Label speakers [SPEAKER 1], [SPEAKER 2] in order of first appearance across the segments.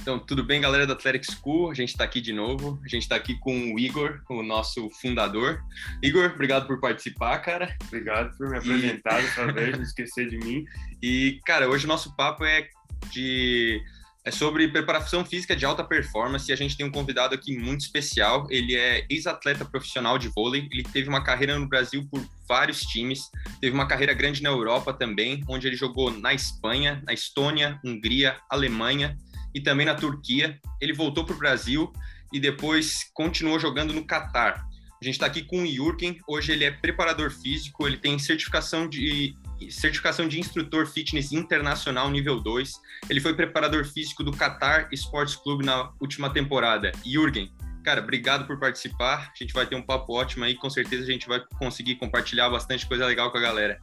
[SPEAKER 1] Então, tudo bem, galera da Athletic School? A gente está aqui de novo. A gente está aqui com o Igor, o nosso fundador. Igor, obrigado por participar, cara.
[SPEAKER 2] Obrigado por me apresentar dessa vez, não esquecer de mim.
[SPEAKER 1] E, cara, hoje o nosso papo é de é sobre preparação física de alta performance e a gente tem um convidado aqui muito especial. Ele é ex-atleta profissional de vôlei. Ele teve uma carreira no Brasil por vários times, teve uma carreira grande na Europa também, onde ele jogou na Espanha, na Estônia, Hungria, Alemanha e também na Turquia. Ele voltou para o Brasil e depois continuou jogando no Catar. A gente está aqui com o Jürgen. Hoje ele é preparador físico, ele tem certificação de certificação de instrutor fitness internacional nível 2. Ele foi preparador físico do Qatar Sports Club na última temporada. Jürgen, cara, obrigado por participar. A gente vai ter um papo ótimo aí, com certeza a gente vai conseguir compartilhar bastante coisa legal com a galera.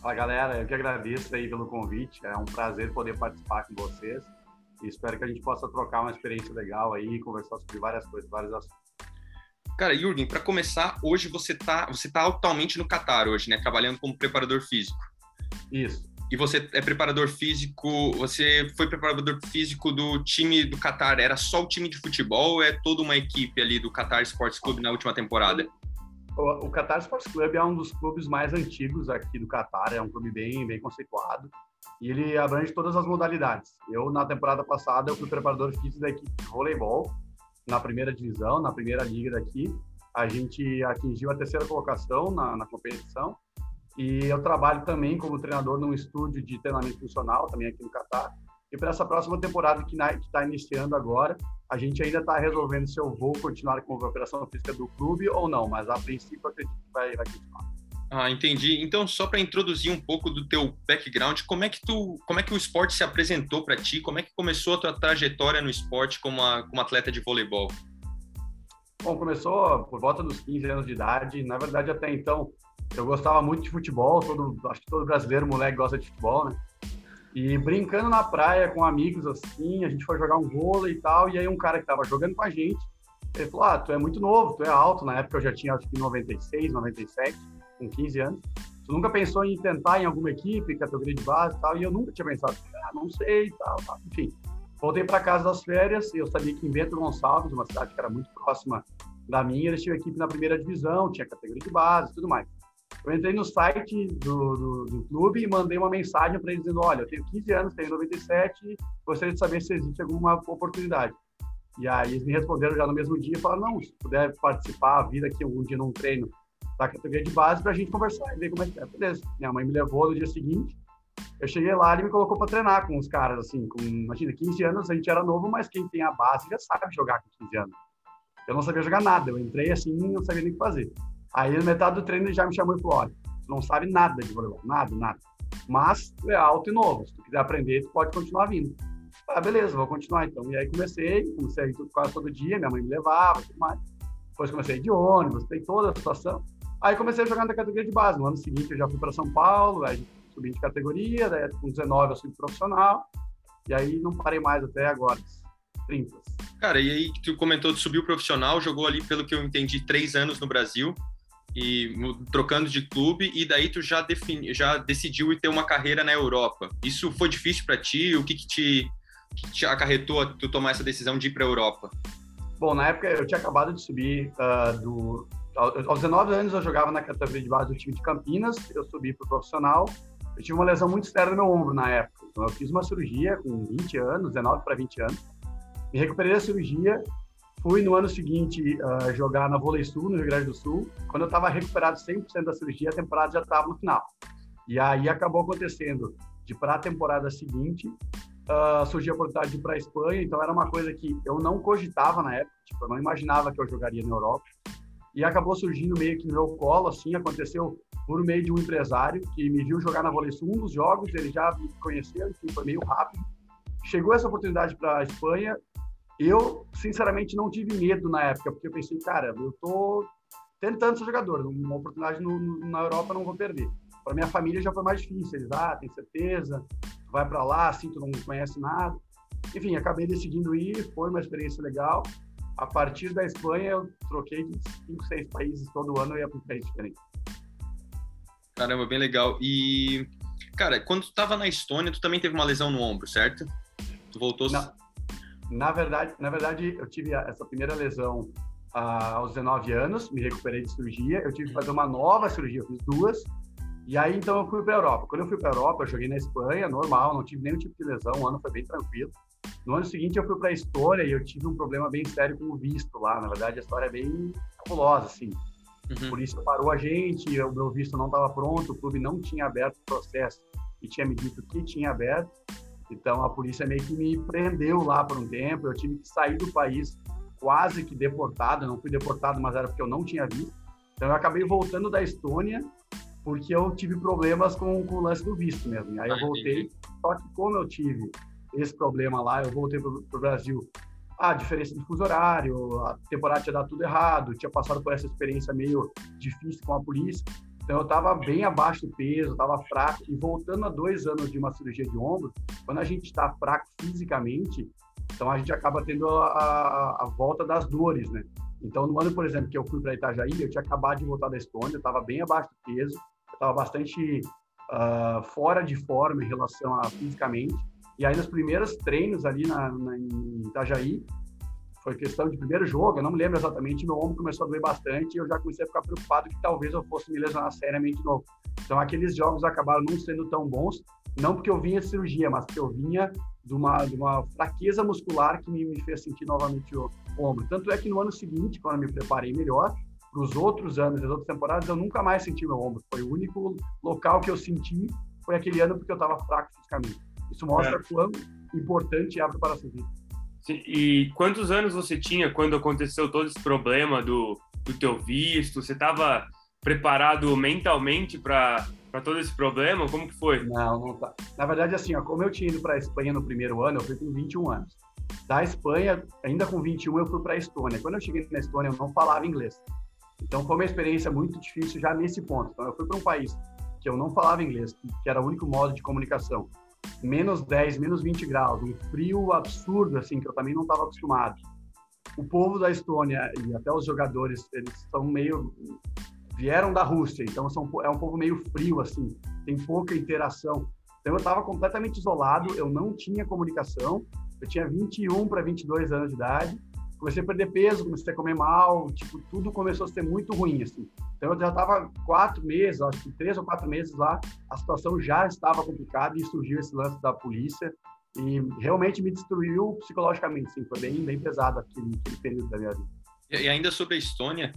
[SPEAKER 3] Fala galera, eu que agradeço aí pelo convite. É um prazer poder participar com vocês. E espero que a gente possa trocar uma experiência legal aí, conversar sobre várias coisas, vários assuntos.
[SPEAKER 1] Cara, Jürgen, para começar, hoje você tá, você tá atualmente no Qatar hoje, né? Trabalhando como preparador físico.
[SPEAKER 3] Isso.
[SPEAKER 1] E você é preparador físico, você foi preparador físico do time do Qatar, era só o time de futebol ou é toda uma equipe ali do Qatar Sports Club na última temporada?
[SPEAKER 3] O, o Qatar Sports Club é um dos clubes mais antigos aqui do Qatar, é um clube bem, bem conceituado e ele abrange todas as modalidades. Eu, na temporada passada, eu fui preparador físico da equipe de voleibol, na primeira divisão, na primeira liga daqui. A gente atingiu a terceira colocação na, na competição. E eu trabalho também como treinador num estúdio de treinamento funcional, também aqui no Catar. E para essa próxima temporada que está iniciando agora, a gente ainda está resolvendo se eu vou continuar com a operação física do clube ou não, mas a princípio acredito que vai, vai continuar.
[SPEAKER 1] Ah, entendi. Então, só para introduzir um pouco do teu background, como é que tu, como é que o esporte se apresentou para ti? Como é que começou a tua trajetória no esporte como, a, como atleta de voleibol?
[SPEAKER 3] Bom, começou por volta dos 15 anos de idade. Na verdade, até então, eu gostava muito de futebol. Todo, acho que todo brasileiro, moleque, gosta de futebol, né? E brincando na praia com amigos assim, a gente foi jogar um vôlei e tal. E aí, um cara que estava jogando com a gente, ele falou: Ah, tu é muito novo, tu é alto. Na época eu já tinha acho que 96, 97 com 15 anos. Tu nunca pensou em tentar em alguma equipe, categoria de base e tal, e eu nunca tinha pensado, ah, não sei e tal, tal, enfim. Voltei para casa das férias e eu sabia que em Bento Gonçalves, uma cidade que era muito próxima da minha, eles tinham equipe na primeira divisão, tinha categoria de base tudo mais. Eu entrei no site do, do, do clube e mandei uma mensagem para eles dizendo: Olha, eu tenho 15 anos, tenho 97, gostaria de saber se existe alguma oportunidade. E aí eles me responderam já no mesmo dia e falaram: Não, se puder participar, vir aqui algum dia num treino da categoria de base para a gente conversar e ver como é que é. Beleza. Minha mãe me levou no dia seguinte. Eu cheguei lá e me colocou para treinar com os caras, assim, com, imagina, 15 anos, a gente era novo, mas quem tem a base já sabe jogar com 15 anos. Eu não sabia jogar nada, eu entrei assim, não sabia nem o que fazer. Aí, na metade do treino, ele já me chamou e falou: olha, não sabe nada de voleibol, nada, nada. Mas é alto e novo, se tu quiser aprender, tu pode continuar vindo. Ah, beleza, vou continuar então. E aí comecei, comecei quase todo dia, minha mãe me levava, tudo mais. Depois comecei de ônibus, tem toda a situação. Aí comecei a jogar na categoria de base. No ano seguinte eu já fui para São Paulo, aí subi de categoria, daí com 19 eu fui profissional, e aí não parei mais até agora, 30.
[SPEAKER 1] Cara, e aí tu comentou de subir o profissional, jogou ali, pelo que eu entendi, três anos no Brasil, e trocando de clube, e daí tu já, defini, já decidiu ir ter uma carreira na Europa. Isso foi difícil para ti? O que, que, te, que te acarretou a tu tomar essa decisão de ir para a Europa?
[SPEAKER 3] Bom, na época eu tinha acabado de subir uh, do, aos 19 anos eu jogava na categoria de base do time de Campinas, eu subi para o profissional. Eu tive uma lesão muito séria no meu ombro na época. Então eu fiz uma cirurgia com 20 anos, 19 para 20 anos. Me recuperei da cirurgia, fui no ano seguinte uh, jogar na Vôlei Sul, no Rio Grande do Sul. Quando eu estava recuperado 100% da cirurgia, a temporada já estava no final. E aí acabou acontecendo de para a temporada seguinte, uh, surgiu a oportunidade de ir para a Espanha, então era uma coisa que eu não cogitava na época, tipo, eu não imaginava que eu jogaria na Europa e acabou surgindo meio que no meu colo, assim, aconteceu por meio de um empresário que me viu jogar na Vôlei um dos jogos, ele já me conheceu, enfim, foi meio rápido. Chegou essa oportunidade para a Espanha, eu, sinceramente, não tive medo na época, porque eu pensei, cara, eu tô tentando ser jogador, uma oportunidade no, na Europa não vou perder. Para minha família já foi mais difícil, eles, ah, tem certeza, vai para lá, assim, tu não conhece nada. Enfim, acabei decidindo ir, foi uma experiência legal a partir da Espanha, eu troquei de cinco, seis países todo ano e ia para um país diferente.
[SPEAKER 1] Caramba, bem legal. E, cara, quando tu estava na Estônia, tu também teve uma lesão no ombro, certo? Tu voltou...
[SPEAKER 3] Não, Na verdade, na verdade, eu tive essa primeira lesão ah, aos 19 anos, me recuperei de cirurgia, eu tive que fazer uma nova cirurgia, eu fiz duas, e aí então eu fui para a Europa. Quando eu fui para a Europa, eu joguei na Espanha, normal, não tive nenhum tipo de lesão, o ano foi bem tranquilo. No ano seguinte eu fui para a Estônia e eu tive um problema bem sério com o visto lá, na verdade a história é bem cabulosa, assim. Uhum. Por isso parou a gente, o meu visto não estava pronto, o clube não tinha aberto o processo e tinha me dito que tinha aberto. Então a polícia meio que me prendeu lá por um tempo, eu tive que sair do país quase que deportado, não fui deportado, mas era porque eu não tinha visto. Então eu acabei voltando da Estônia porque eu tive problemas com, com o lance do visto mesmo. Aí eu ah, voltei, só que como eu tive esse problema lá, eu voltei para o Brasil. A diferença de fuso horário, a temporada tinha dado tudo errado, tinha passado por essa experiência meio difícil com a polícia. Então eu estava bem abaixo do peso, estava fraco. E voltando a dois anos de uma cirurgia de ombro, quando a gente está fraco fisicamente, então a gente acaba tendo a, a, a, volta das dores, né? Então no ano, por exemplo, que eu fui para Itajaí, eu tinha acabado de voltar da Estônia, estava bem abaixo do peso, estava bastante uh, fora de forma em relação a fisicamente. E aí nos primeiros treinos ali na, na, em Itajaí, foi questão de primeiro jogo, eu não me lembro exatamente, meu ombro começou a doer bastante e eu já comecei a ficar preocupado que talvez eu fosse me lesionar seriamente de novo. Então aqueles jogos acabaram não sendo tão bons, não porque eu vinha de cirurgia, mas porque eu vinha de uma, de uma fraqueza muscular que me, me fez sentir novamente o, ombro. Tanto é que no ano seguinte, quando eu me preparei melhor, para os outros anos, as outras temporadas, eu nunca mais senti meu ombro. Foi o único local que eu senti, foi aquele ano porque eu estava fraco fisicamente. Isso mostra é. quão importante é a preparação física.
[SPEAKER 2] E quantos anos você tinha quando aconteceu todo esse problema do, do teu visto? Você estava preparado mentalmente para todo esse problema? Como que foi?
[SPEAKER 3] Não, não tá. Na verdade, assim, ó, como eu tinha ido para a Espanha no primeiro ano, eu fui com 21 anos. Da Espanha, ainda com 21, eu fui para a Estônia. Quando eu cheguei na Estônia, eu não falava inglês. Então, foi uma experiência muito difícil já nesse ponto. Então, eu fui para um país que eu não falava inglês, que era o único modo de comunicação menos 10, menos 20 graus, um frio absurdo, assim, que eu também não estava acostumado. O povo da Estônia e até os jogadores, eles são meio vieram da Rússia, então são, é um povo meio frio, assim, tem pouca interação. Então eu estava completamente isolado, eu não tinha comunicação, eu tinha 21 para 22 anos de idade, comecei a perder peso, comecei a comer mal, tipo, tudo começou a ser muito ruim, assim. Então, eu já estava quatro meses, acho que três ou quatro meses lá, a situação já estava complicada e surgiu esse lance da polícia e realmente me destruiu psicologicamente, sim, foi bem, bem pesado aquele, aquele período da minha vida.
[SPEAKER 1] E ainda sobre a Estônia,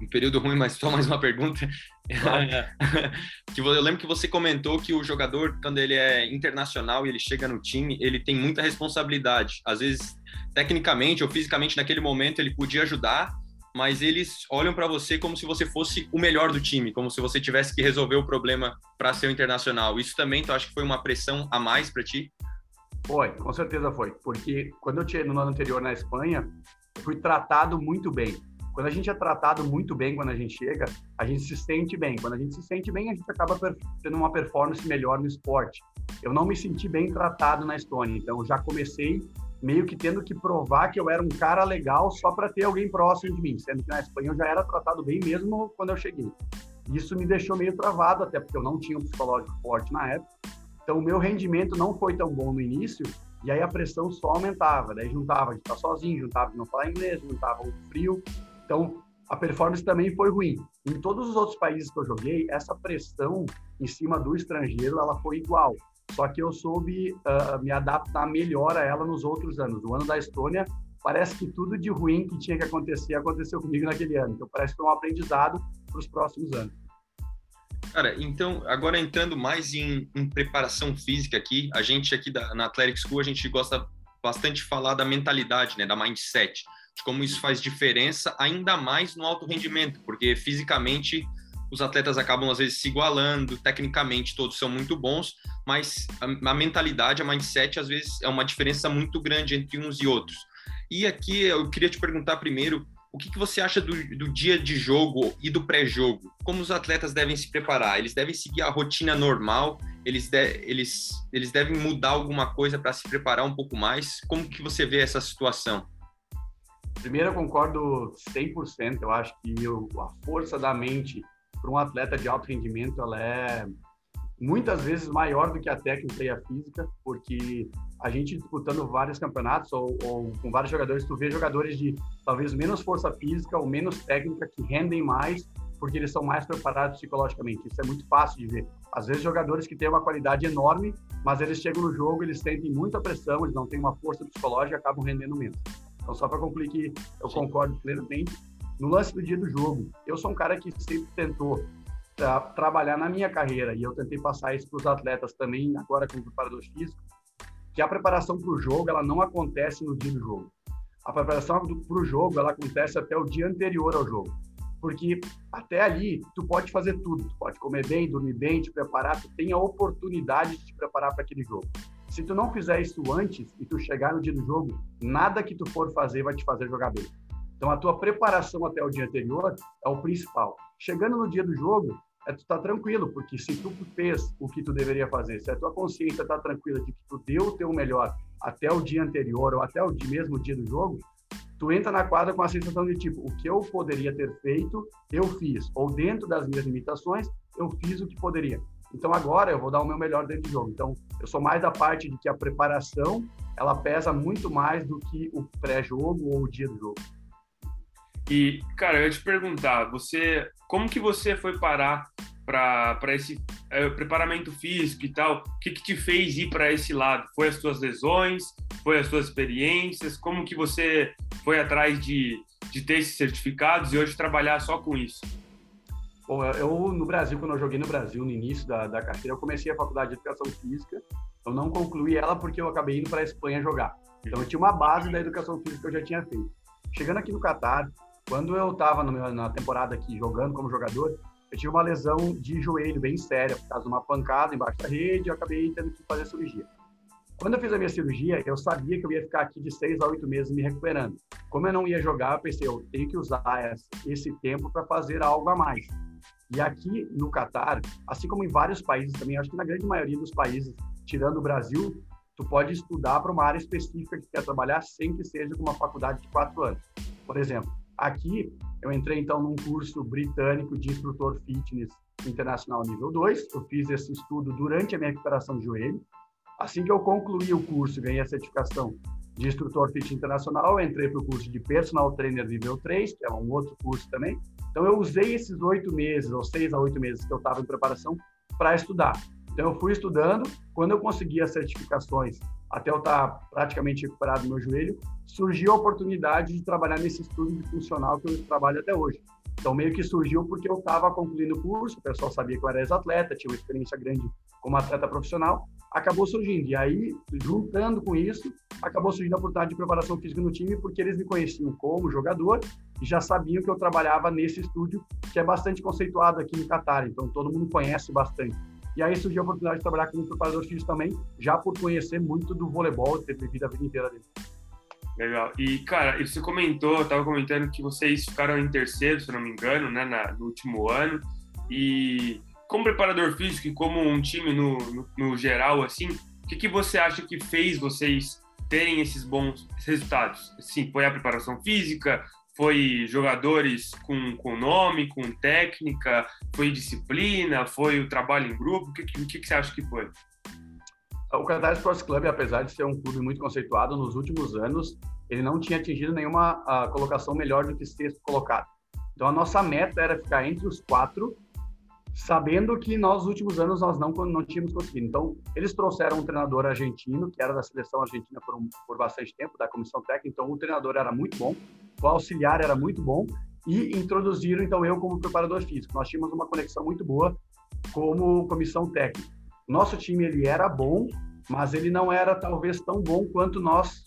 [SPEAKER 1] um período ruim, mas só mais uma pergunta. que eu lembro que você comentou que o jogador, quando ele é internacional e ele chega no time, ele tem muita responsabilidade. Às vezes tecnicamente ou fisicamente naquele momento ele podia ajudar, mas eles olham para você como se você fosse o melhor do time, como se você tivesse que resolver o problema para ser o internacional. Isso também, tu acha que foi uma pressão a mais para ti?
[SPEAKER 3] Foi, com certeza foi, porque quando eu tinha no ano anterior na Espanha, eu fui tratado muito bem. Quando a gente é tratado muito bem quando a gente chega, a gente se sente bem. Quando a gente se sente bem, a gente acaba tendo uma performance melhor no esporte. Eu não me senti bem tratado na Estônia, então eu já comecei meio que tendo que provar que eu era um cara legal só para ter alguém próximo de mim, sendo que na Espanha eu já era tratado bem mesmo quando eu cheguei. Isso me deixou meio travado, até porque eu não tinha um psicológico forte na época. Então, o meu rendimento não foi tão bom no início, e aí a pressão só aumentava. Daí juntava de estar sozinho, juntava de não falar inglês, juntava o frio. Então, a performance também foi ruim. Em todos os outros países que eu joguei, essa pressão em cima do estrangeiro, ela foi igual. Só que eu soube uh, me adaptar melhor a ela nos outros anos. O ano da Estônia, parece que tudo de ruim que tinha que acontecer aconteceu comigo naquele ano. Então parece que foi um aprendizado para os próximos anos.
[SPEAKER 1] Cara, então, agora entrando mais em, em, preparação física aqui, a gente aqui da, na Athletic School, a gente gosta bastante de falar da mentalidade, né, da mindset, de como isso faz diferença ainda mais no alto rendimento, porque fisicamente os atletas acabam às vezes se igualando, tecnicamente todos são muito bons, mas a, a, mentalidade, a mindset, às vezes é uma diferença muito grande entre uns e outros. E aqui eu queria te perguntar primeiro, o que, você acha do, do dia de jogo e do pré-jogo? Como os atletas devem se preparar? Eles devem seguir a rotina normal? Eles, de, eles, eles devem mudar alguma coisa para se preparar um pouco mais? Como que você vê essa situação?
[SPEAKER 3] Primeiro, eu concordo 100%. Eu acho que a força da mente para um atleta de alto rendimento, ela é muitas vezes maior do que a técnica e a física, porque a gente disputando vários campeonatos ou, ou, com vários jogadores, tu vê jogadores de talvez menos força física ou menos técnica que rendem mais porque eles são mais preparados psicologicamente. Isso é muito fácil de ver. Às vezes jogadores que têm uma qualidade enorme, mas eles chegam no jogo, eles sentem muita pressão, eles não têm uma força psicológica e acabam rendendo menos. Então só para concluir que eu Sim. concordo plenamente no lance do dia do jogo. Eu sou um cara que sempre tentou tra trabalhar na minha carreira e eu tentei passar isso para os atletas também agora como preparador físico que a preparação para o jogo ela não acontece no dia do jogo. A preparação para o jogo ela acontece até o dia anterior ao jogo, porque até ali tu pode fazer tudo, tu pode comer bem, dormir bem, te preparar, tu tem a oportunidade de te preparar para aquele jogo. Se tu não fizer isso antes e tu chegar no dia do jogo, nada que tu for fazer vai te fazer jogar bem. Então a tua preparação até o dia anterior é o principal. Chegando no dia do jogo, é tu tá tranquilo, porque se tu fez o que tu deveria fazer, se a tua consciência está tranquila de que tu deu o teu melhor até o dia anterior ou até o mesmo dia do jogo, tu entra na quadra com a sensação de tipo, o que eu poderia ter feito, eu fiz, ou dentro das minhas limitações, eu fiz o que poderia. Então agora eu vou dar o meu melhor dentro do jogo. Então eu sou mais da parte de que a preparação ela pesa muito mais do que o pré-jogo ou o dia do jogo.
[SPEAKER 2] E, cara, eu ia te perguntar, você, como que você foi parar para esse é, preparamento físico e tal? O que, que te fez ir para esse lado? Foi as suas lesões? Foi as suas experiências? Como que você foi atrás de, de ter esses certificados e hoje trabalhar só com isso?
[SPEAKER 3] Bom, eu no Brasil, quando eu joguei no Brasil, no início da, da carreira, eu comecei a faculdade de educação física. Eu não concluí ela porque eu acabei indo para a Espanha jogar. Então eu tinha uma base da educação física que eu já tinha feito. Chegando aqui no Catar, quando eu estava na temporada aqui jogando como jogador, eu tive uma lesão de joelho bem séria, por causa de uma pancada embaixo da rede, eu acabei tendo que fazer cirurgia. Quando eu fiz a minha cirurgia, eu sabia que eu ia ficar aqui de seis a oito meses me recuperando. Como eu não ia jogar, eu pensei, eu tenho que usar esse tempo para fazer algo a mais. E aqui no Catar, assim como em vários países também, acho que na grande maioria dos países, tirando o Brasil, tu pode estudar para uma área específica que quer trabalhar sem que seja com uma faculdade de quatro anos. Por exemplo, Aqui, eu entrei então num curso britânico de instrutor fitness internacional nível 2. Eu fiz esse estudo durante a minha recuperação de joelho. Assim que eu concluí o curso, ganhei a certificação de instrutor fitness internacional, eu entrei para o curso de personal trainer nível 3, que é um outro curso também. Então, eu usei esses oito meses, ou seis a oito meses que eu estava em preparação, para estudar. Então, eu fui estudando. Quando eu consegui as certificações até eu estar praticamente recuperado do meu joelho, surgiu a oportunidade de trabalhar nesse estudo funcional que eu trabalho até hoje. Então, meio que surgiu porque eu estava concluindo o curso, o pessoal sabia que eu era ex-atleta, tinha uma experiência grande como atleta profissional, acabou surgindo. E aí, juntando com isso, acabou surgindo a oportunidade de preparação física no time, porque eles me conheciam como jogador e já sabiam que eu trabalhava nesse estúdio, que é bastante conceituado aqui no Catar, então todo mundo conhece bastante. E aí surgiu a oportunidade de trabalhar como preparador físico também, já por conhecer muito do voleibol, ter vivido a vida inteira dele.
[SPEAKER 2] Legal. E, cara, você comentou, estava comentando que vocês ficaram em terceiro, se não me engano, né, na, no último ano. E como preparador físico e como um time no, no, no geral, assim, o que, que você acha que fez vocês terem esses bons resultados? Sim, foi a preparação física, foi jogadores com, com nome, com técnica, foi disciplina, foi o trabalho em grupo? O que, que, que você acha que foi?
[SPEAKER 3] O Qatar Sports Club, apesar de ser um clube muito conceituado, nos últimos anos ele não tinha atingido nenhuma uh, colocação melhor do que sexto colocado. Então a nossa meta era ficar entre os quatro, sabendo que nos últimos anos nós não, não tínhamos conseguido. Então eles trouxeram um treinador argentino, que era da seleção argentina por, um, por bastante tempo, da comissão técnica, então o treinador era muito bom o auxiliar era muito bom e introduziram então eu como preparador físico. Nós tínhamos uma conexão muito boa como comissão técnica. Nosso time ele era bom, mas ele não era talvez tão bom quanto nós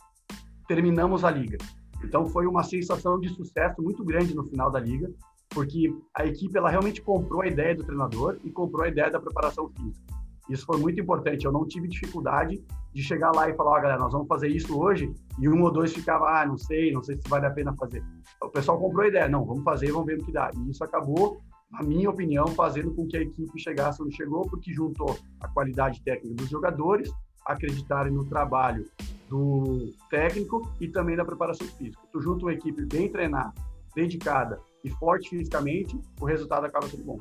[SPEAKER 3] terminamos a liga. Então foi uma sensação de sucesso muito grande no final da liga, porque a equipe ela realmente comprou a ideia do treinador e comprou a ideia da preparação física. Isso foi muito importante. Eu não tive dificuldade de chegar lá e falar, oh, galera, nós vamos fazer isso hoje, e um ou dois ficava, ah, não sei, não sei se vale a pena fazer. O pessoal comprou a ideia, não, vamos fazer, vamos ver o que dá. E isso acabou, na minha opinião, fazendo com que a equipe chegasse onde chegou, porque juntou a qualidade técnica dos jogadores, acreditarem no trabalho do técnico e também da preparação física. Tu junta uma equipe bem treinada, dedicada e forte fisicamente, o resultado acaba sendo bom.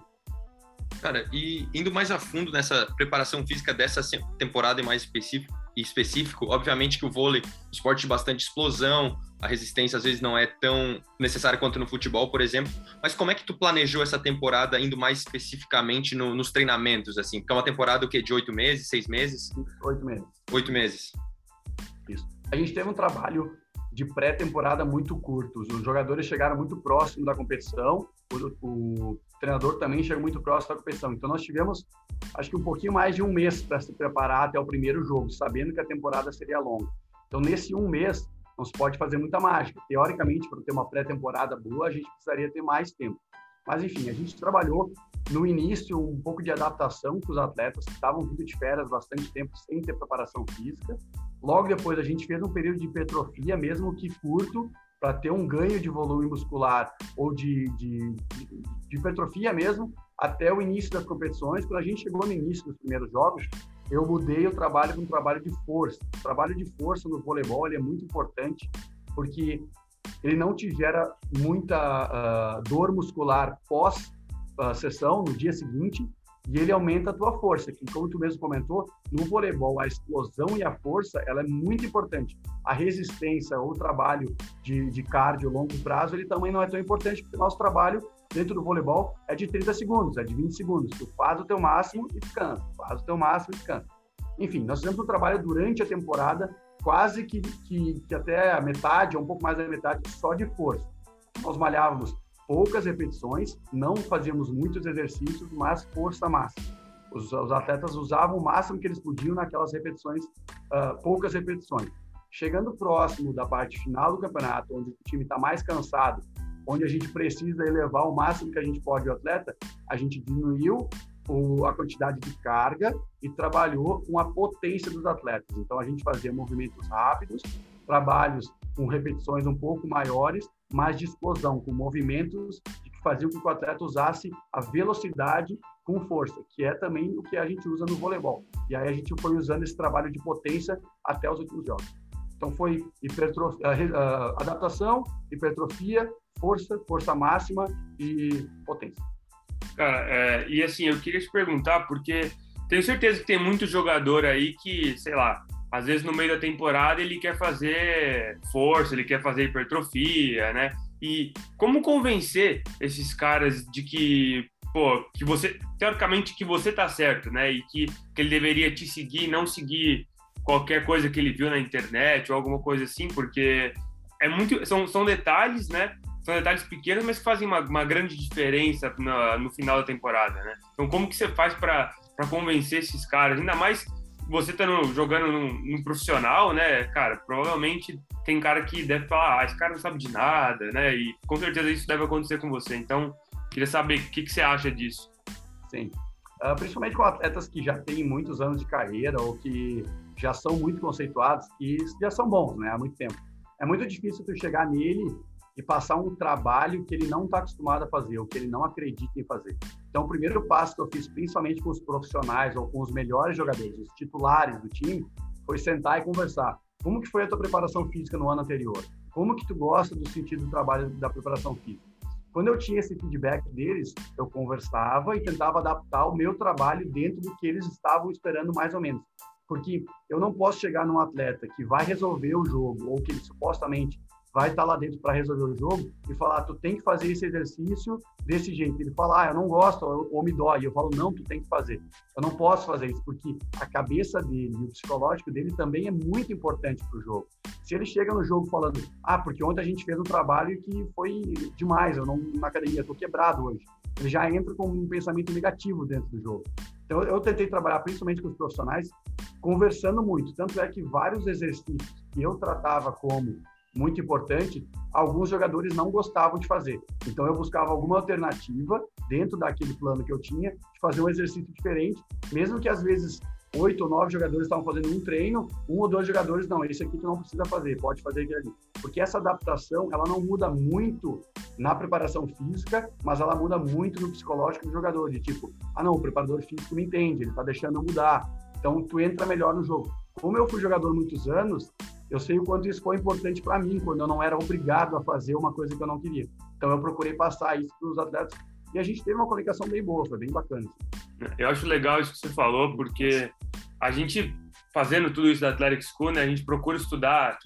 [SPEAKER 1] Cara, e indo mais a fundo nessa preparação física dessa temporada e mais específico, específico, obviamente que o vôlei, esporte de bastante explosão, a resistência às vezes não é tão necessária quanto no futebol, por exemplo. Mas como é que tu planejou essa temporada indo mais especificamente no, nos treinamentos, assim? Porque é uma temporada o quê? De oito meses, seis meses?
[SPEAKER 3] Oito meses.
[SPEAKER 1] Oito meses.
[SPEAKER 3] Isso. A gente teve um trabalho de pré-temporada muito curtos. Os jogadores chegaram muito próximo da competição, o, o, treinador também chegou muito próximo da competição. Então nós tivemos, acho que um pouquinho mais de um mês para se preparar até o primeiro jogo, sabendo que a temporada seria longa. Então nesse um mês não se pode fazer muita mágica. Teoricamente, para ter uma pré-temporada boa, a gente precisaria ter mais tempo. Mas enfim, a gente trabalhou no início um pouco de adaptação com os atletas que estavam vindo de férias bastante tempo sem ter preparação física. Logo depois a gente fez um período de hipertrofia, mesmo que curto, para ter um ganho de volume muscular ou de, de, de, hipertrofia mesmo, até o início das competições. Quando a gente chegou no início dos primeiros jogos, eu mudei o trabalho para um trabalho de força. O trabalho de força no voleibol é muito importante, porque ele não te gera muita uh, dor muscular pós uh, sessão, no dia seguinte, e ele aumenta a tua força, que como tu mesmo comentou, no voleibol a explosão e a força, ela é muito importante. A resistência ou trabalho de, de cardio longo prazo, ele também não é tão importante, porque o nosso trabalho dentro do voleibol é de 30 segundos, é de 20 segundos. Tu faz o teu máximo e descansa, faz o teu máximo e descansa. Enfim, nós fizemos um trabalho durante a temporada, quase que, que, que até a metade, ou um pouco mais da metade, só de força. Nós malhávamos poucas repetições, não fazíamos muitos exercícios, mas força máxima. Os, os atletas usavam o máximo que eles podiam naquelas repetições, uh, poucas repetições. Chegando próximo da parte final do campeonato, onde o time está mais cansado, onde a gente precisa elevar o máximo que a gente pode o atleta, a gente diminuiu o, a quantidade de carga e trabalhou com a potência dos atletas. Então a gente fazia movimentos rápidos, trabalhos com repetições um pouco maiores, mais de explosão, com movimentos que faziam com que o atleta usasse a velocidade com força, que é também o que a gente usa no voleibol. E aí a gente foi usando esse trabalho de potência até os últimos jogos. Então foi hipertrofia, adaptação, hipertrofia, força, força máxima e potência.
[SPEAKER 2] Cara, é, e assim, eu queria te perguntar, porque tenho certeza que tem muito jogador aí que, sei lá, às vezes no meio da temporada ele quer fazer força, ele quer fazer hipertrofia, né? E como convencer esses caras de que, pô, que você, teoricamente, que você tá certo, né? E que, que ele deveria te seguir, não seguir qualquer coisa que ele viu na internet ou alguma coisa assim, porque é muito, são, são detalhes, né? São detalhes pequenos, mas que fazem uma, uma grande diferença no, no final da temporada, né? Então, como que você faz para convencer esses caras? Ainda mais você tá no, jogando no profissional, né, cara, provavelmente tem cara que deve falar, ah, esse cara não sabe de nada, né, e com certeza isso deve acontecer com você. Então, queria saber o que, que você acha disso.
[SPEAKER 3] Sim. Uh, principalmente com atletas que já têm muitos anos de carreira ou que já são muito conceituados e já são bons, né, há muito tempo. É muito difícil tu chegar nele e passar um trabalho que ele não está acostumado a fazer, ou que ele não acredita em fazer. Então, o primeiro passo que eu fiz, principalmente com os profissionais ou com os melhores jogadores, os titulares do time, foi sentar e conversar. Como que foi a tua preparação física no ano anterior? Como que tu gosta do sentido do trabalho da preparação física? Quando eu tinha esse feedback deles, eu conversava e tentava adaptar o meu trabalho dentro do que eles estavam esperando mais ou menos. Porque eu não posso chegar num atleta que vai resolver o jogo ou que ele supostamente vai estar lá dentro para resolver o jogo e falar, tu tem que fazer esse exercício desse jeito. Ele fala, ah, eu não gosto ou, ou me dói. Eu falo, não, tu tem que fazer. Eu não posso fazer isso, porque a cabeça dele o psicológico dele também é muito importante para o jogo. Se ele chega no jogo falando, ah, porque ontem a gente fez um trabalho que foi demais, eu não na academia, estou quebrado hoje. Ele já entra com um pensamento negativo dentro do jogo. Então, eu tentei trabalhar principalmente com os profissionais, conversando muito. Tanto é que vários exercícios que eu tratava como muito importante, alguns jogadores não gostavam de fazer. Então eu buscava alguma alternativa dentro daquele plano que eu tinha de fazer um exercício diferente, mesmo que às vezes oito ou nove jogadores estavam fazendo um treino, um ou dois jogadores não, esse aqui tu não precisa fazer, pode fazer aquele ali. Porque essa adaptação, ela não muda muito na preparação física, mas ela muda muito no psicológico do jogador, de tipo, ah não, o preparador físico me entende, ele está deixando eu mudar. Então tu entra melhor no jogo. Como eu fui jogador muitos anos, eu sei o quanto isso foi importante para mim, quando eu não era obrigado a fazer uma coisa que eu não queria. Então, eu procurei passar isso para os atletas e a gente teve uma comunicação bem boa, foi bem bacana.
[SPEAKER 2] Eu acho legal isso que você falou, porque a gente, fazendo tudo isso da Athletic School, né, a gente procura estudar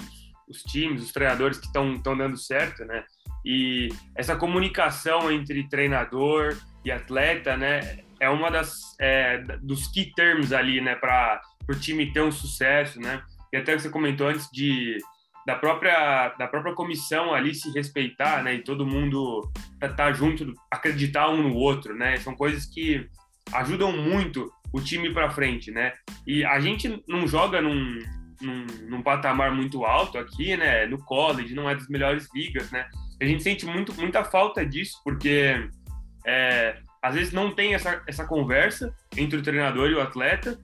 [SPEAKER 2] os times, os treinadores que estão dando certo, né? E essa comunicação entre treinador e atleta, né, é uma das é, dos key terms ali, né, para o time ter um sucesso, né? E até que você comentou antes de da própria da própria comissão ali se respeitar, né, e todo mundo tá, tá junto, acreditar um no outro, né? São coisas que ajudam muito o time para frente, né? E a gente não joga num, num, num, patamar muito alto aqui, né? No college, não é das melhores ligas, né? A gente sente muito, muita falta disso, porque é, às vezes não tem essa, essa conversa entre o treinador e o atleta,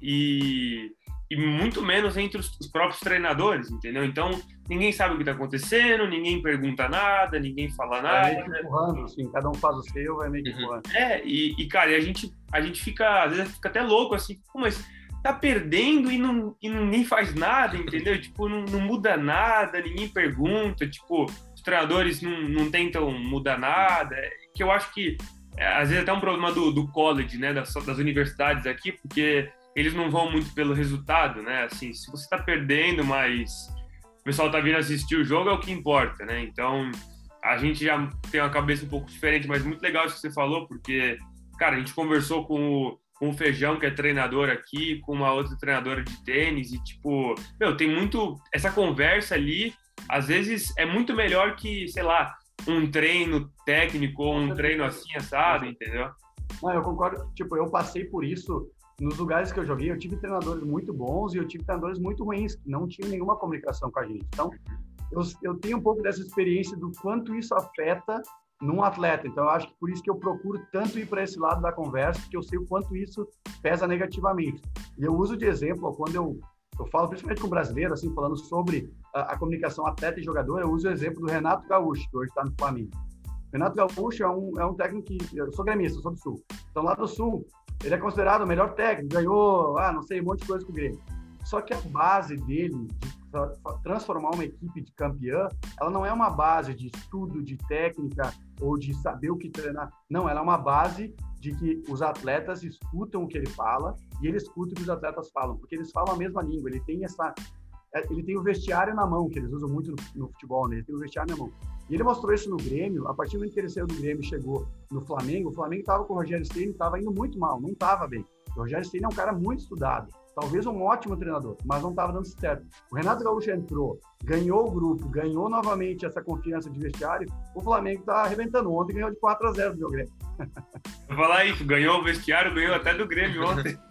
[SPEAKER 2] e e muito menos entre os, os próprios treinadores, entendeu? Então, ninguém sabe o que está acontecendo, ninguém pergunta nada, ninguém fala nada. Vai
[SPEAKER 3] meio que empurrando, assim, cada um faz o seu, vai meio que uhum. empurrando.
[SPEAKER 2] É, e, e, cara, e a gente, a gente fica, às vezes, fica até louco, assim, mas tá perdendo e, não, e ninguém faz nada, entendeu? tipo, não, não muda nada, ninguém pergunta, tipo, os treinadores não, não tentam mudar nada, é, que eu acho que, é, às vezes, é até um problema do, do college, né, das, das universidades aqui, porque eles não vão muito pelo resultado, né? Assim, se você está perdendo, mas o pessoal tá vindo assistir o jogo, é o que importa, né? Então, a gente já tem uma cabeça um pouco diferente, mas muito legal isso que você falou, porque, cara, a gente conversou com o, com o Feijão, que é treinador aqui, com uma outra treinadora de tênis, e, tipo, meu, tem muito. Essa conversa ali, às vezes, é muito melhor que, sei lá, um treino técnico ou um treino assim, assado, entendeu?
[SPEAKER 3] Não, eu concordo. Tipo, eu passei por isso nos lugares que eu joguei, eu tive treinadores muito bons e eu tive treinadores muito ruins, que não tinham nenhuma comunicação com a gente. Então, eu, eu tenho um pouco dessa experiência do quanto isso afeta num atleta. Então, eu acho que por isso que eu procuro tanto ir para esse lado da conversa, porque eu sei o quanto isso pesa negativamente. E eu uso de exemplo, quando eu, eu falo principalmente com brasileiro, assim, falando sobre a, a comunicação atleta e jogador, eu uso o exemplo do Renato Gaúcho, que hoje está no Flamengo. Renato Gaúcho é um, é um técnico que. Eu sou gremista, sou do Sul. Então, lá do Sul, ele é considerado o melhor técnico, ganhou, ah, não sei, um monte de coisa com o Grêmio. Só que a base dele de transformar uma equipe de campeã, ela não é uma base de estudo de técnica ou de saber o que treinar. Não, ela é uma base de que os atletas escutam o que ele fala e ele escuta o que os atletas falam, porque eles falam a mesma língua. Ele tem essa, é, ele tem o vestiário na mão, que eles usam muito no, no futebol, né? Ele tem o vestiário na mão. E ele mostrou isso no Grêmio, a partir do momento que ele saiu do Grêmio e chegou no Flamengo, o Flamengo estava com o Rogério Ceni, estava indo muito mal, não estava bem. O Rogério Ceni é um cara muito estudado, talvez um ótimo treinador, mas não estava dando certo. O Renato Gaúcho entrou, ganhou o grupo, ganhou novamente essa confiança de vestiário, o Flamengo está arrebentando. Ontem ganhou de 4 a 0 do Grêmio.
[SPEAKER 2] Vou falar isso, ganhou o vestiário, ganhou até do Grêmio ontem.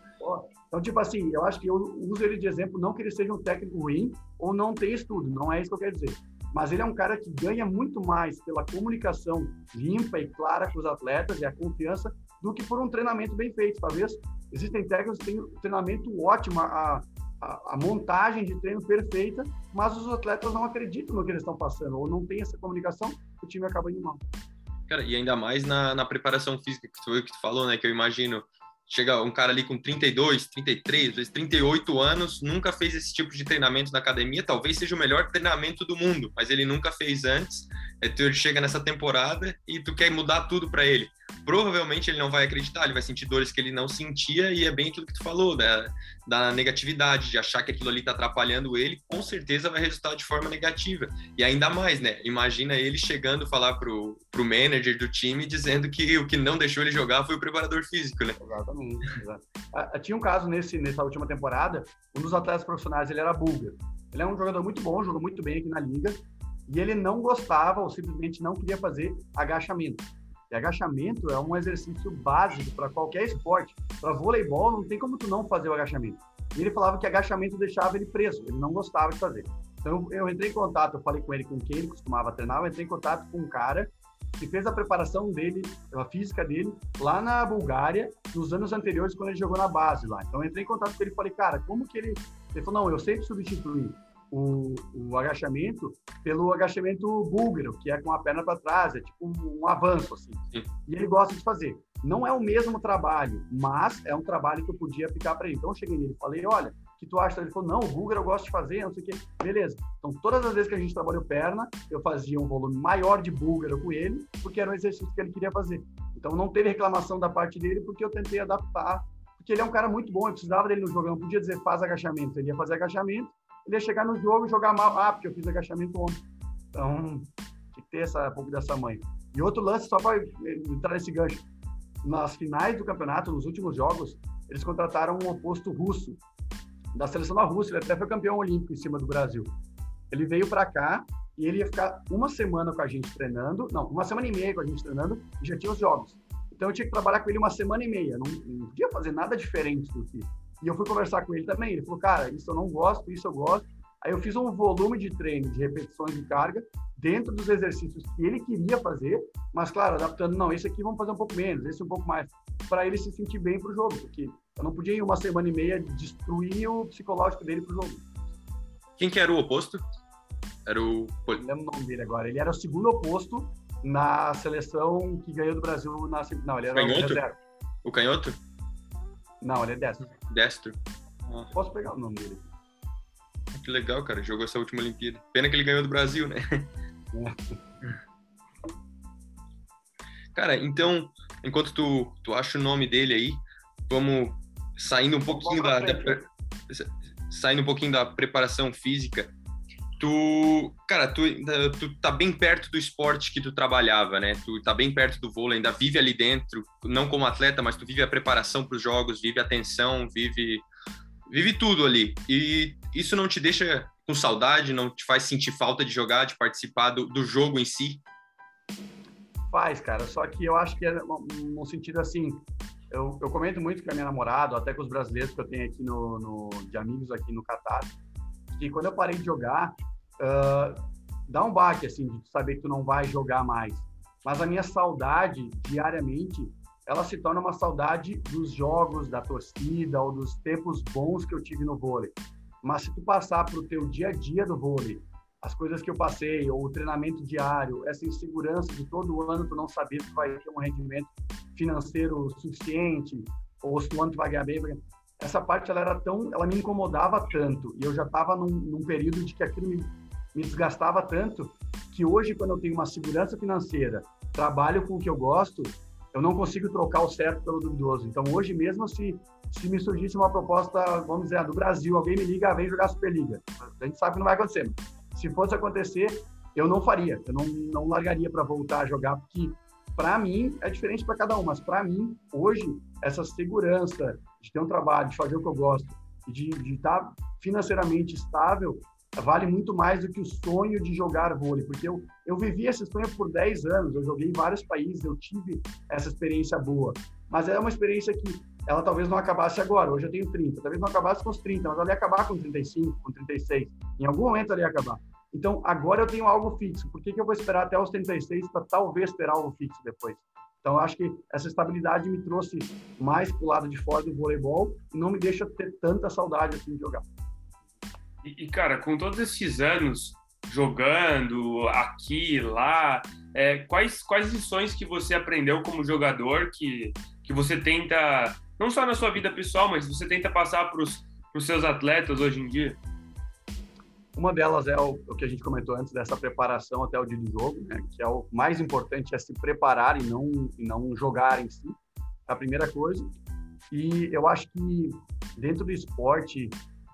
[SPEAKER 3] Então, tipo assim, eu acho que eu uso ele de exemplo, não que ele seja um técnico ruim ou não tenha estudo, não é isso que eu quero dizer mas ele é um cara que ganha muito mais pela comunicação limpa e clara com os atletas e a confiança do que por um treinamento bem feito. Talvez existem técnicos que têm um treinamento ótimo, a, a, a, montagem de treino perfeita, mas os atletas não acreditam no que eles estão passando ou não tem essa comunicação, o time acaba indo mal.
[SPEAKER 1] Cara, e ainda mais na, na preparação física, que foi o que tu falou, né? Que eu imagino chega um cara ali com 32, 33, às vezes 38 anos, nunca fez esse tipo de treinamento na academia, talvez seja o melhor treinamento do mundo, mas ele nunca fez antes. Então ele chega nessa temporada e tu quer mudar tudo para ele provavelmente ele não vai acreditar, ele vai sentir dores que ele não sentia, e é bem aquilo que tu falou, da, da negatividade, de achar que aquilo ali tá atrapalhando ele, com certeza vai resultar de forma negativa. E ainda mais, né? Imagina ele chegando falar pro, pro manager do time dizendo que o que não deixou ele jogar foi o preparador físico, né?
[SPEAKER 3] Exatamente. Exatamente. Ah, ah, tinha um caso nesse, nessa última temporada, um dos atletas profissionais, ele era búlgaro. Ele é um jogador muito bom, jogou muito bem aqui na liga, e ele não gostava ou simplesmente não queria fazer agachamento. E agachamento é um exercício básico para qualquer esporte. Para voleibol, não tem como tu não fazer o agachamento. E ele falava que agachamento deixava ele preso, ele não gostava de fazer. Então eu entrei em contato, eu falei com ele com quem ele costumava treinar, eu entrei em contato com um cara que fez a preparação dele, a física dele, lá na Bulgária, nos anos anteriores, quando ele jogou na base lá. Então eu entrei em contato com ele e falei, cara, como que ele. Ele falou, não, eu sei substituir o, o, agachamento pelo agachamento búlgaro, que é com a perna para trás, é tipo um, um avanço, assim. Sim. E ele gosta de fazer. Não é o mesmo trabalho, mas é um trabalho que eu podia aplicar para ele. Então eu cheguei nele e falei: olha, o que tu acha? Ele falou, não, o búlgaro eu gosto de fazer, não sei o quê. Beleza. Então, todas as vezes que a gente trabalhou perna, eu fazia um volume maior de búlgaro com ele, porque era um exercício que ele queria fazer. Então, não teve reclamação da parte dele, porque eu tentei adaptar, porque ele é um cara muito bom, eu precisava dele no jogo, eu não podia dizer faz agachamento, ele ia fazer agachamento, ele ia chegar no jogo e jogar mal, ah, porque eu fiz agachamento ontem. Então, tinha que ter essa, um pouco dessa mãe. E outro lance, só para entrar nesse gancho, nas finais do campeonato, nos últimos jogos, eles contrataram um oposto russo, da seleção da Rússia, ele até foi campeão olímpico em cima do Brasil. Ele veio para cá e ele ia ficar uma semana com a gente treinando, não, uma semana e meia com a gente treinando e já tinha os jogos. Então eu tinha que trabalhar com ele uma semana e meia, não, não podia fazer nada diferente do que. E eu fui conversar com ele também, ele falou, cara, isso eu não gosto, isso eu gosto. Aí eu fiz um volume de treino, de repetições de carga, dentro dos exercícios que ele queria fazer, mas claro, adaptando, não, esse aqui vamos fazer um pouco menos, esse um pouco mais, para ele se sentir bem para o jogo, porque eu não podia em uma semana e meia destruir o psicológico dele para o jogo.
[SPEAKER 1] Quem que era o oposto? Era o.
[SPEAKER 3] Não lembro o nome dele agora. Ele era o segundo oposto na seleção que ganhou do Brasil na Não, ele era
[SPEAKER 1] canhoto? o canhoto?
[SPEAKER 3] Não, ele é destro.
[SPEAKER 1] Destro.
[SPEAKER 3] Ah. Posso pegar o nome dele?
[SPEAKER 1] Que legal, cara. Jogou essa última Olimpíada. Pena que ele ganhou do Brasil, né? É. Cara, então, enquanto tu, tu acha o nome dele aí, vamos saindo um pouquinho da, da, saindo um pouquinho da preparação física. Tu, cara, tu, tu tá bem perto do esporte que tu trabalhava, né? Tu tá bem perto do vôlei, ainda vive ali dentro, não como atleta, mas tu vive a preparação para os jogos, vive a tensão, vive vive tudo ali. E isso não te deixa com saudade, não te faz sentir falta de jogar, de participar do, do jogo em si?
[SPEAKER 3] Faz, cara. Só que eu acho que é no sentido assim, eu, eu, comento muito com a minha namorada, até com os brasileiros que eu tenho aqui no, no de amigos aqui no Catar, que quando eu parei de jogar, uh, dá um baque, assim, de saber que tu não vai jogar mais. Mas a minha saudade, diariamente, ela se torna uma saudade dos jogos, da torcida, ou dos tempos bons que eu tive no vôlei. Mas se tu passar para o teu dia a dia do vôlei, as coisas que eu passei, ou o treinamento diário, essa insegurança de todo ano tu não saber se vai ter um rendimento financeiro suficiente, ou se o ano tu vai ganhar bem, essa parte ela era tão, ela me incomodava tanto, e eu já estava num, num, período de que aquilo me, me desgastava tanto, que hoje, quando eu tenho uma segurança financeira, trabalho com o que eu gosto, eu não consigo trocar o certo pelo duvidoso. Então, hoje mesmo, se, se me surgisse uma proposta, vamos dizer, do Brasil, alguém me liga, vem jogar Superliga. A gente sabe que não vai acontecer se fosse acontecer, eu não faria, eu não, não largaria para voltar a jogar, porque para mim é diferente para cada um, mas para mim, hoje, essa segurança de ter um trabalho, de fazer o que eu gosto, de, de estar tá financeiramente estável, vale muito mais do que o sonho de jogar vôlei, porque eu, eu vivi esse sonho por 10 anos, eu joguei em vários países, eu tive essa experiência boa, mas é uma experiência que ela talvez não acabasse agora, hoje eu tenho 30, talvez não acabasse com os 30, mas ela ia acabar com 35, com 36, em algum momento ela ia acabar. Então, agora eu tenho algo fixo. Por que, que eu vou esperar até os 36 para talvez ter algo fixo depois? Então, acho que essa estabilidade me trouxe mais para o lado de fora do voleibol e não me deixa ter tanta saudade assim de jogar.
[SPEAKER 2] E, cara, com todos esses anos jogando aqui, lá, é, quais, quais lições que você aprendeu como jogador que, que você tenta, não só na sua vida pessoal, mas você tenta passar para os seus atletas hoje em dia?
[SPEAKER 3] Uma delas é o, o, que a gente comentou antes dessa preparação até o dia do jogo, né? que é o mais importante é se preparar e não e não jogar em si. A primeira coisa. E eu acho que dentro do esporte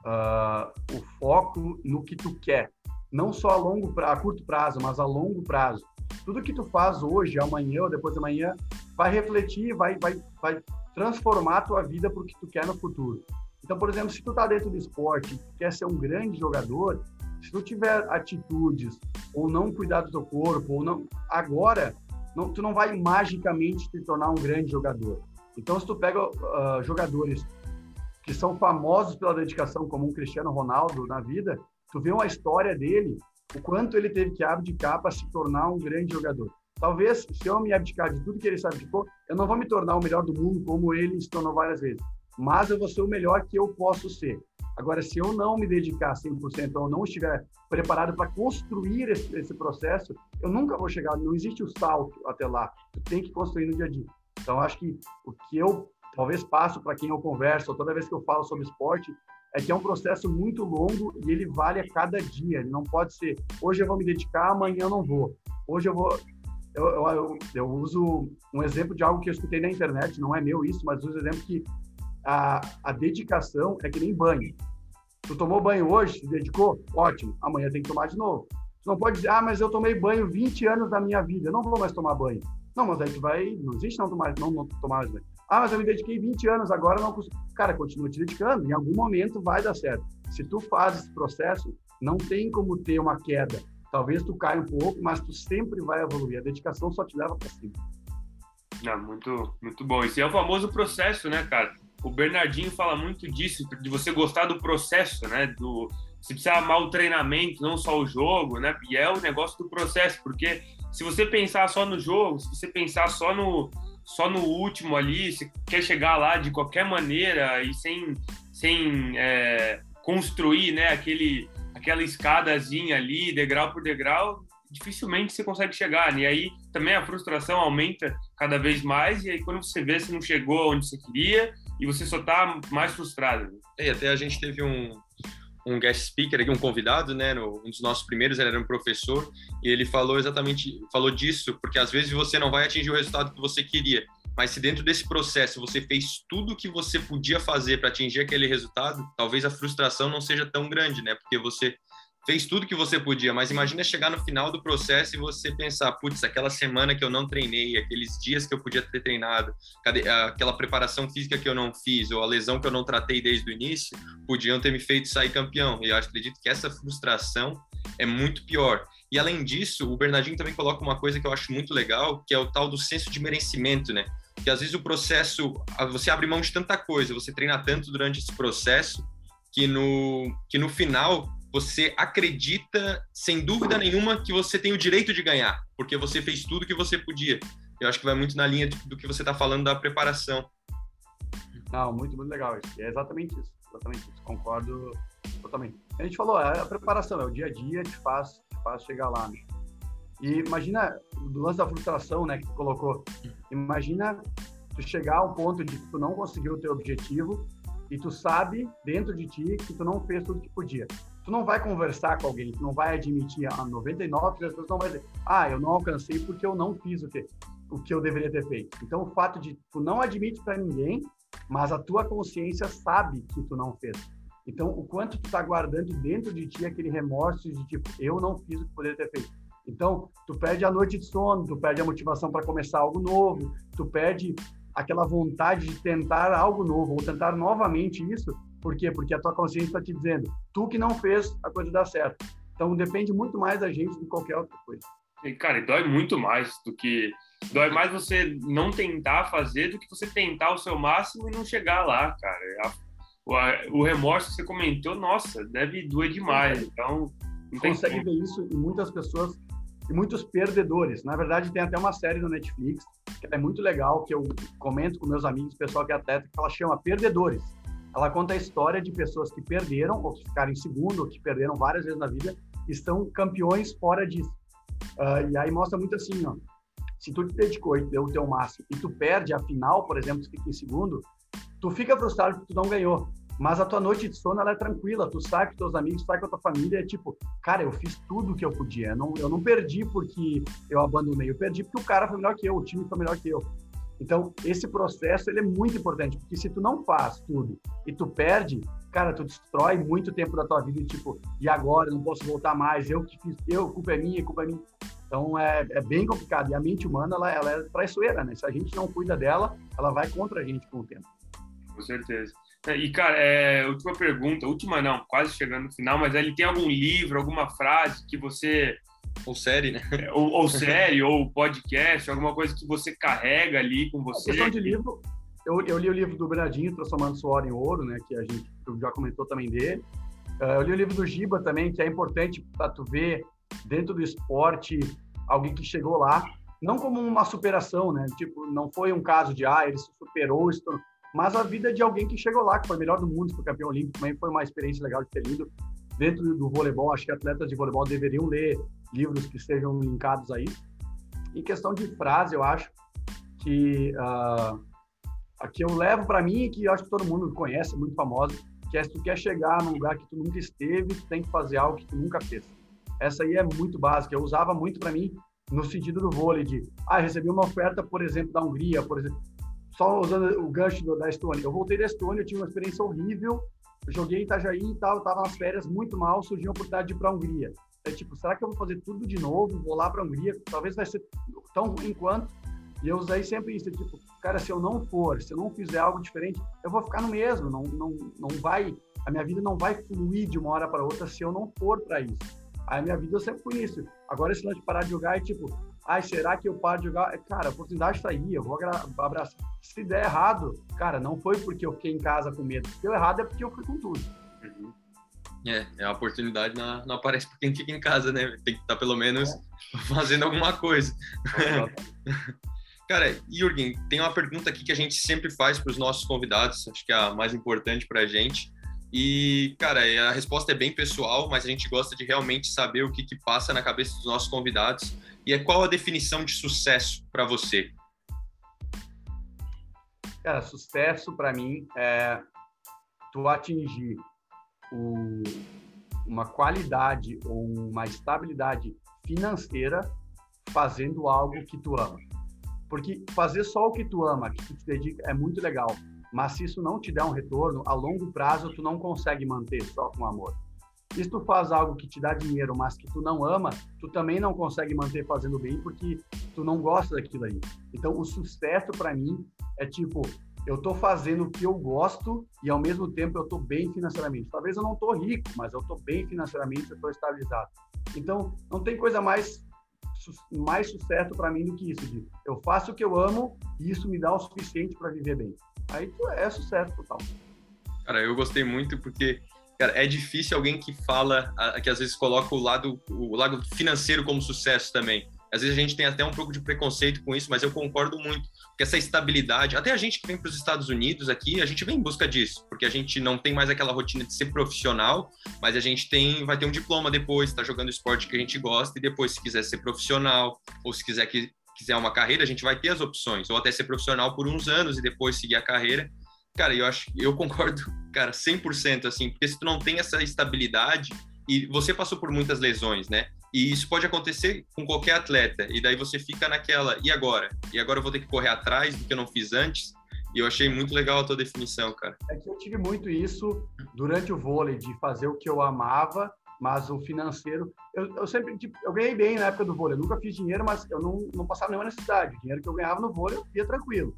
[SPEAKER 3] uh, o foco no que tu quer, não só a longo a curto prazo, mas a longo prazo. Tudo que tu faz hoje, amanhã ou depois de amanhã, vai refletir, vai vai vai transformar a tua vida para o que tu quer no futuro. Então, por exemplo, se tu tá dentro do esporte, quer ser um grande jogador, se tu tiver atitudes ou não cuidar do teu corpo ou não agora, não, tu não vai magicamente te tornar um grande jogador. Então, se tu pega uh, jogadores que são famosos pela dedicação, como um Cristiano Ronaldo na vida, tu vê uma história dele, o quanto ele teve que abdicar para se tornar um grande jogador. Talvez, se eu me abdicar de tudo que ele se abdicou, eu não vou me tornar o melhor do mundo como ele se tornou várias vezes mas eu vou ser o melhor que eu posso ser. Agora, se eu não me dedicar 100% ou não estiver preparado para construir esse, esse, processo, eu nunca vou chegar, não existe o salto até lá. Tu tem que construir no dia a dia. Então, acho que o que eu talvez passo para quem eu converso, toda vez que eu falo sobre esporte, é que é um processo muito longo e ele vale a cada dia. Ele não pode ser, hoje eu vou me dedicar, amanhã eu não vou. Hoje eu vou. Eu, eu, eu uso um exemplo de algo que eu escutei na internet, não é meu isso, mas uso o exemplo que a, a dedicação é que nem banho. Tu tomou banho hoje, se dedicou? Ótimo. Amanhã tem que tomar de novo. Tu não pode dizer, ah, mas eu tomei banho 20 anos da minha vida, eu não vou mais tomar banho. Não, mas aí tu vai, não existe não tomar, não, não tomar mais banho. Ah, mas eu me dediquei 20 anos, agora não consigo. Cara, continua te dedicando, em algum momento vai dar certo. Se tu faz esse processo, não tem como ter uma queda. Talvez tu caia um pouco, mas tu sempre vai evoluir. A dedicação só te leva para cima.
[SPEAKER 2] Não, muito, muito bom. Esse é o famoso processo, né, cara? O Bernardinho fala muito disso, de você gostar do processo, né? Do, você precisa amar o treinamento, não só o jogo, né? E é o negócio do processo, porque se você pensar só no jogo, se você pensar só no, só no último ali, se quer chegar lá de qualquer maneira e sem, sem é, construir né, aquele, aquela escadazinha ali, degrau por degrau, dificilmente você consegue chegar. Né? E aí também a frustração aumenta cada vez mais, e aí quando você vê, você não chegou onde você queria e você só está mais frustrado. Né?
[SPEAKER 1] É, e até a gente teve um, um guest speaker aqui, um convidado, né, no, um dos nossos primeiros, ele era um professor, e ele falou exatamente, falou disso, porque às vezes você não vai atingir o resultado que você queria, mas se dentro desse processo você fez tudo o que você podia fazer para atingir aquele resultado, talvez a frustração não seja tão grande, né, porque você fez tudo que você podia, mas imagina chegar no final do processo e você pensar, putz, aquela semana que eu não treinei, aqueles dias que eu podia ter treinado, aquela preparação física que eu não fiz, ou a lesão que eu não tratei desde o início, podiam ter me feito sair campeão. E eu acredito que essa frustração é muito pior. E além disso, o Bernardinho também coloca uma coisa que eu acho muito legal, que é o tal do senso de merecimento, né? Que às vezes o processo, você abre mão de tanta coisa, você treina tanto durante esse processo, que no, que no final você acredita, sem dúvida nenhuma, que você tem o direito de ganhar, porque você fez tudo que você podia. Eu acho que vai muito na linha do que você está falando da preparação.
[SPEAKER 3] Não, muito, muito legal isso. É exatamente isso. Exatamente isso. Concordo totalmente. A gente falou, é a preparação, é o dia a dia que faz, te faz chegar lá. Né? E imagina, do lance da frustração, né, que tu colocou. Imagina tu chegar ao ponto de que tu não conseguiu o teu objetivo e tu sabe dentro de ti que tu não fez tudo que podia tu não vai conversar com alguém, tu não vai admitir a 99 das pessoas não vai dizer, ah, eu não alcancei porque eu não fiz o que o que eu deveria ter feito. Então o fato de tu não admite para ninguém, mas a tua consciência sabe que tu não fez. Então o quanto tu tá guardando dentro de ti aquele remorso de tipo, eu não fiz o que poderia ter feito. Então, tu perde a noite de sono, tu perde a motivação para começar algo novo, tu perde aquela vontade de tentar algo novo ou tentar novamente isso, por quê? Porque a tua consciência está te dizendo, tu que não fez a coisa dar certo. Então depende muito mais da gente do que qualquer outra coisa.
[SPEAKER 2] E, cara, dói muito mais do que. Dói mais você não tentar fazer do que você tentar o seu máximo e não chegar lá, cara. O, a, o, remorso que você comentou, nossa, deve doer demais. Então.
[SPEAKER 3] Não consegue ver isso em muitas pessoas e muitos perdedores. Na verdade, tem até uma série no Netflix que é muito legal, que eu comento com meus amigos, pessoal que é atleta, que ela chama Perdedores ela conta a história de pessoas que perderam, ou que ficaram em segundo, ou que perderam várias vezes na vida, e estão campeões fora disso. Uh, e aí mostra muito assim, ó, se tu te dedicou e deu o teu máximo, e tu perde a final, por exemplo, tu fica em segundo, tu fica frustrado porque tu não ganhou. Mas a tua noite de sono ela é tranquila, tu sai com teus amigos, sai com a tua família, é tipo, cara, eu fiz tudo o que eu podia. Eu não, eu não perdi porque eu abandonei, eu perdi porque o cara foi melhor que eu, o time foi melhor que eu. Então, esse processo ele é muito importante, porque se tu não faz tudo e tu perde, cara, tu destrói muito tempo da tua vida, tipo, e agora, não posso voltar mais, eu que fiz, eu, culpa é minha, culpa é minha. Então, é, é bem complicado. E a mente humana, ela, ela é traiçoeira, né? Se a gente não cuida dela, ela vai contra a gente com o tempo.
[SPEAKER 2] Com certeza. E, cara, é, última pergunta, última não, quase chegando no final, mas ele tem algum livro, alguma frase que você
[SPEAKER 1] ou série, né?
[SPEAKER 2] É, ou, ou série, ou podcast, alguma coisa que você carrega ali com você.
[SPEAKER 3] A questão de livro, eu, eu li o livro do Bernardinho, Transformando Suor em Ouro, né? Que a gente já comentou também dele. Uh, eu li o livro do Giba também, que é importante para tu ver dentro do esporte alguém que chegou lá, não como uma superação, né? Tipo, não foi um caso de, ah, ele se superou, mas a vida de alguém que chegou lá, que foi o melhor do mundo, foi campeão olímpico, também foi uma experiência legal de ter lido. Dentro do voleibol, acho que atletas de voleibol deveriam ler livros que estejam linkados aí. Em questão de frase, eu acho que uh, a que eu levo para mim, que eu acho que todo mundo conhece, muito famosa, que é se tu quer chegar num lugar que tu nunca esteve, tu tem que fazer algo que tu nunca fez. Essa aí é muito básica. Eu usava muito para mim no sentido do vôlei de, ah, recebi uma oferta, por exemplo, da Hungria, por exemplo, só usando o gancho da Estônia. Eu voltei da Estônia, eu tive uma experiência horrível, joguei em Itajaí e tal, tava nas férias muito mal, surgiu a oportunidade de ir para a Hungria. É tipo, será que eu vou fazer tudo de novo? Vou lá para a Hungria? Talvez vai ser tão ruim quanto. E eu usei sempre isso, é tipo, cara, se eu não for, se eu não fizer algo diferente, eu vou ficar no mesmo, não, não, não vai, a minha vida não vai fluir de uma hora para outra se eu não for para isso. Aí a minha vida eu sempre fui isso. Agora esse lance de parar de jogar é tipo, ai, será que eu paro de jogar? Cara, a oportunidade está aí, eu vou abraçar. Se der errado, cara, não foi porque eu fiquei em casa com medo. Se deu errado é porque eu fui com tudo.
[SPEAKER 1] Uhum. É, é a oportunidade não, não aparece para quem fica em casa, né? Tem que estar tá pelo menos é. fazendo alguma coisa. Cara, Jürgen, tem uma pergunta aqui que a gente sempre faz para os nossos convidados, acho que é a mais importante para a gente. E, cara, a resposta é bem pessoal, mas a gente gosta de realmente saber o que, que passa na cabeça dos nossos convidados. E é qual a definição de sucesso para você?
[SPEAKER 3] Cara, sucesso para mim é tu atingir uma qualidade ou uma estabilidade financeira fazendo algo que tu ama. Porque fazer só o que tu ama, que tu te dedica, é muito legal. Mas se isso não te der um retorno, a longo prazo tu não consegue manter só com amor. E se tu faz algo que te dá dinheiro, mas que tu não ama, tu também não consegue manter fazendo bem porque tu não gosta daquilo aí. Então, o sucesso para mim é tipo, eu tô fazendo o que eu gosto e ao mesmo tempo eu tô bem financeiramente. Talvez eu não tô rico, mas eu tô bem financeiramente, eu tô estabilizado. Então, não tem coisa mais mais sucesso para mim do que isso. De eu faço o que eu amo e isso me dá o suficiente para viver bem. Aí é sucesso total.
[SPEAKER 1] Cara, eu gostei muito porque cara, é difícil alguém que fala, que às vezes coloca o lado, o lado financeiro como sucesso também. Às vezes a gente tem até um pouco de preconceito com isso, mas eu concordo muito. Porque essa estabilidade, até a gente que vem para os Estados Unidos aqui, a gente vem em busca disso, porque a gente não tem mais aquela rotina de ser profissional, mas a gente tem, vai ter um diploma depois, está jogando esporte que a gente gosta, e depois, se quiser ser profissional, ou se quiser que quiser uma carreira, a gente vai ter as opções, ou até ser profissional por uns anos e depois seguir a carreira. Cara, eu acho, eu concordo, cara, 100% assim, porque se tu não tem essa estabilidade e você passou por muitas lesões, né? E isso pode acontecer com qualquer atleta. E daí você fica naquela, e agora? E agora eu vou ter que correr atrás do que eu não fiz antes? E eu achei muito legal a tua definição, cara.
[SPEAKER 3] É que eu tive muito isso durante o vôlei, de fazer o que eu amava, mas o financeiro. Eu, eu sempre. Tipo, eu ganhei bem na época do vôlei. Eu nunca fiz dinheiro, mas eu não, não passava nenhuma necessidade. O dinheiro que eu ganhava no vôlei, eu ia tranquilo.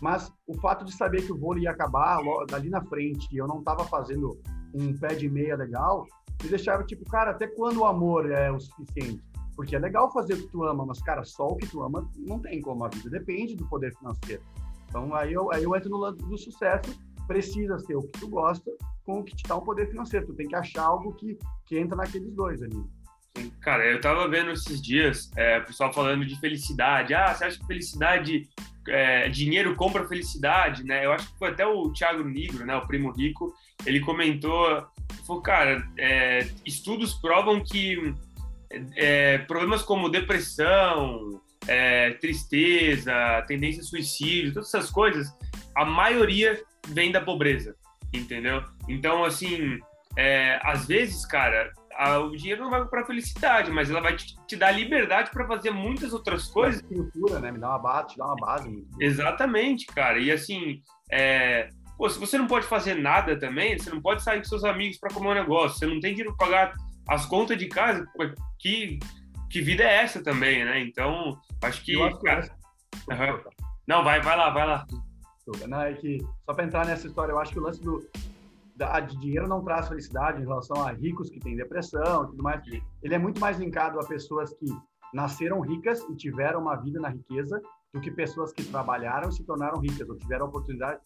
[SPEAKER 3] Mas o fato de saber que o vôlei ia acabar dali na frente e eu não estava fazendo um pé de meia legal, me deixava tipo, cara, até quando o amor é o suficiente? Porque é legal fazer o que tu ama, mas, cara, só o que tu ama não tem como a vida, depende do poder financeiro. Então, aí eu, aí eu entro no lado do sucesso, precisa ser o que tu gosta com o que te dá um poder financeiro. Tu tem que achar algo que, que entra naqueles dois ali.
[SPEAKER 2] Cara, eu tava vendo esses dias é, o pessoal falando de felicidade. Ah, você acha que felicidade, é, dinheiro compra felicidade, né? Eu acho que foi até o Thiago Negro, né, o primo rico, ele comentou Falou, cara, é, estudos provam que é, problemas como depressão, é, tristeza, tendência a suicídio, todas essas coisas, a maioria vem da pobreza, entendeu? Então, assim, é, às vezes, cara, a, o dinheiro não vai para felicidade, mas ela vai te, te dar liberdade para fazer muitas outras coisas.
[SPEAKER 3] Né? Me dá uma base, te dá uma base.
[SPEAKER 2] Exatamente, cara. E assim, é, Pô, se você não pode fazer nada também, você não pode sair com seus amigos para comer um negócio, você não tem dinheiro para pagar as contas de casa, que, que vida é essa também, né? Então, acho que. Acho cara... que... Uhum. Não, vai, vai lá, vai lá.
[SPEAKER 3] Não, é que, só para entrar nessa história, eu acho que o lance do, da, de dinheiro não traz felicidade em relação a ricos que têm depressão e tudo mais. Ele é muito mais linkado a pessoas que nasceram ricas e tiveram uma vida na riqueza do que pessoas que trabalharam e se tornaram ricas ou tiveram a oportunidade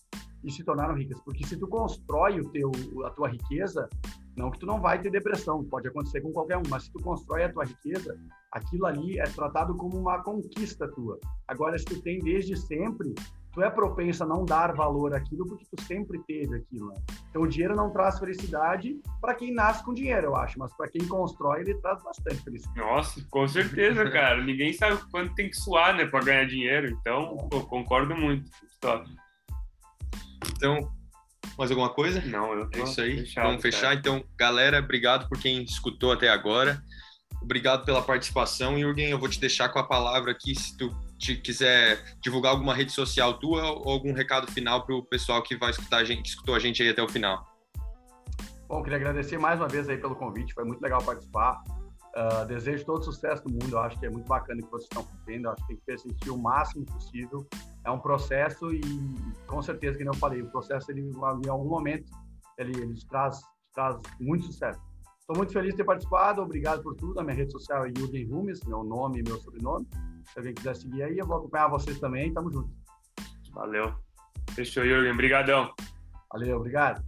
[SPEAKER 3] e se tornaram ricas. Porque se tu constrói o teu, a tua riqueza, não que tu não vai ter depressão, pode acontecer com qualquer um, mas se tu constrói a tua riqueza, aquilo ali é tratado como uma conquista tua. Agora, se tu tem desde sempre, tu é propenso a não dar valor àquilo porque tu sempre teve aquilo. Né? Então, o dinheiro não traz felicidade para quem nasce com dinheiro, eu acho, mas para quem constrói, ele traz bastante felicidade.
[SPEAKER 2] Nossa, com certeza, cara. Ninguém sabe quanto tem que suar, né, para ganhar dinheiro. Então, pô, concordo muito.
[SPEAKER 1] Então, Mais alguma coisa?
[SPEAKER 2] Não, eu tô
[SPEAKER 1] É isso aí.
[SPEAKER 2] fechado,
[SPEAKER 1] Vamos fechar.
[SPEAKER 2] cara.
[SPEAKER 1] Então, galera, obrigado por quem escutou até agora. Obrigado pela participação. Jürgen, eu vou te deixar com a palavra aqui se tu te quiser divulgar alguma rede social tua ou algum recado final para o pessoal que vai escutar a gente, que escutou a gente aí até o final.
[SPEAKER 3] Bom, queria agradecer mais uma vez aí pelo convite, foi muito legal participar. Uh, desejo todo sucesso no mundo, eu acho que é muito bacana o que vocês estão fazendo, eu acho que tem que persistir o máximo possível. É um processo e, com certeza, que eu falei, o processo, ele, em algum momento, ele, ele traz, traz muito sucesso. Estou muito feliz de ter participado, obrigado por tudo. A minha rede social é Jürgen Rumes, meu nome e meu sobrenome. Se alguém quiser seguir aí, eu vou acompanhar vocês também, tamo junto.
[SPEAKER 2] Valeu. Fechou, Jürgen. Obrigadão.
[SPEAKER 3] Valeu, obrigado.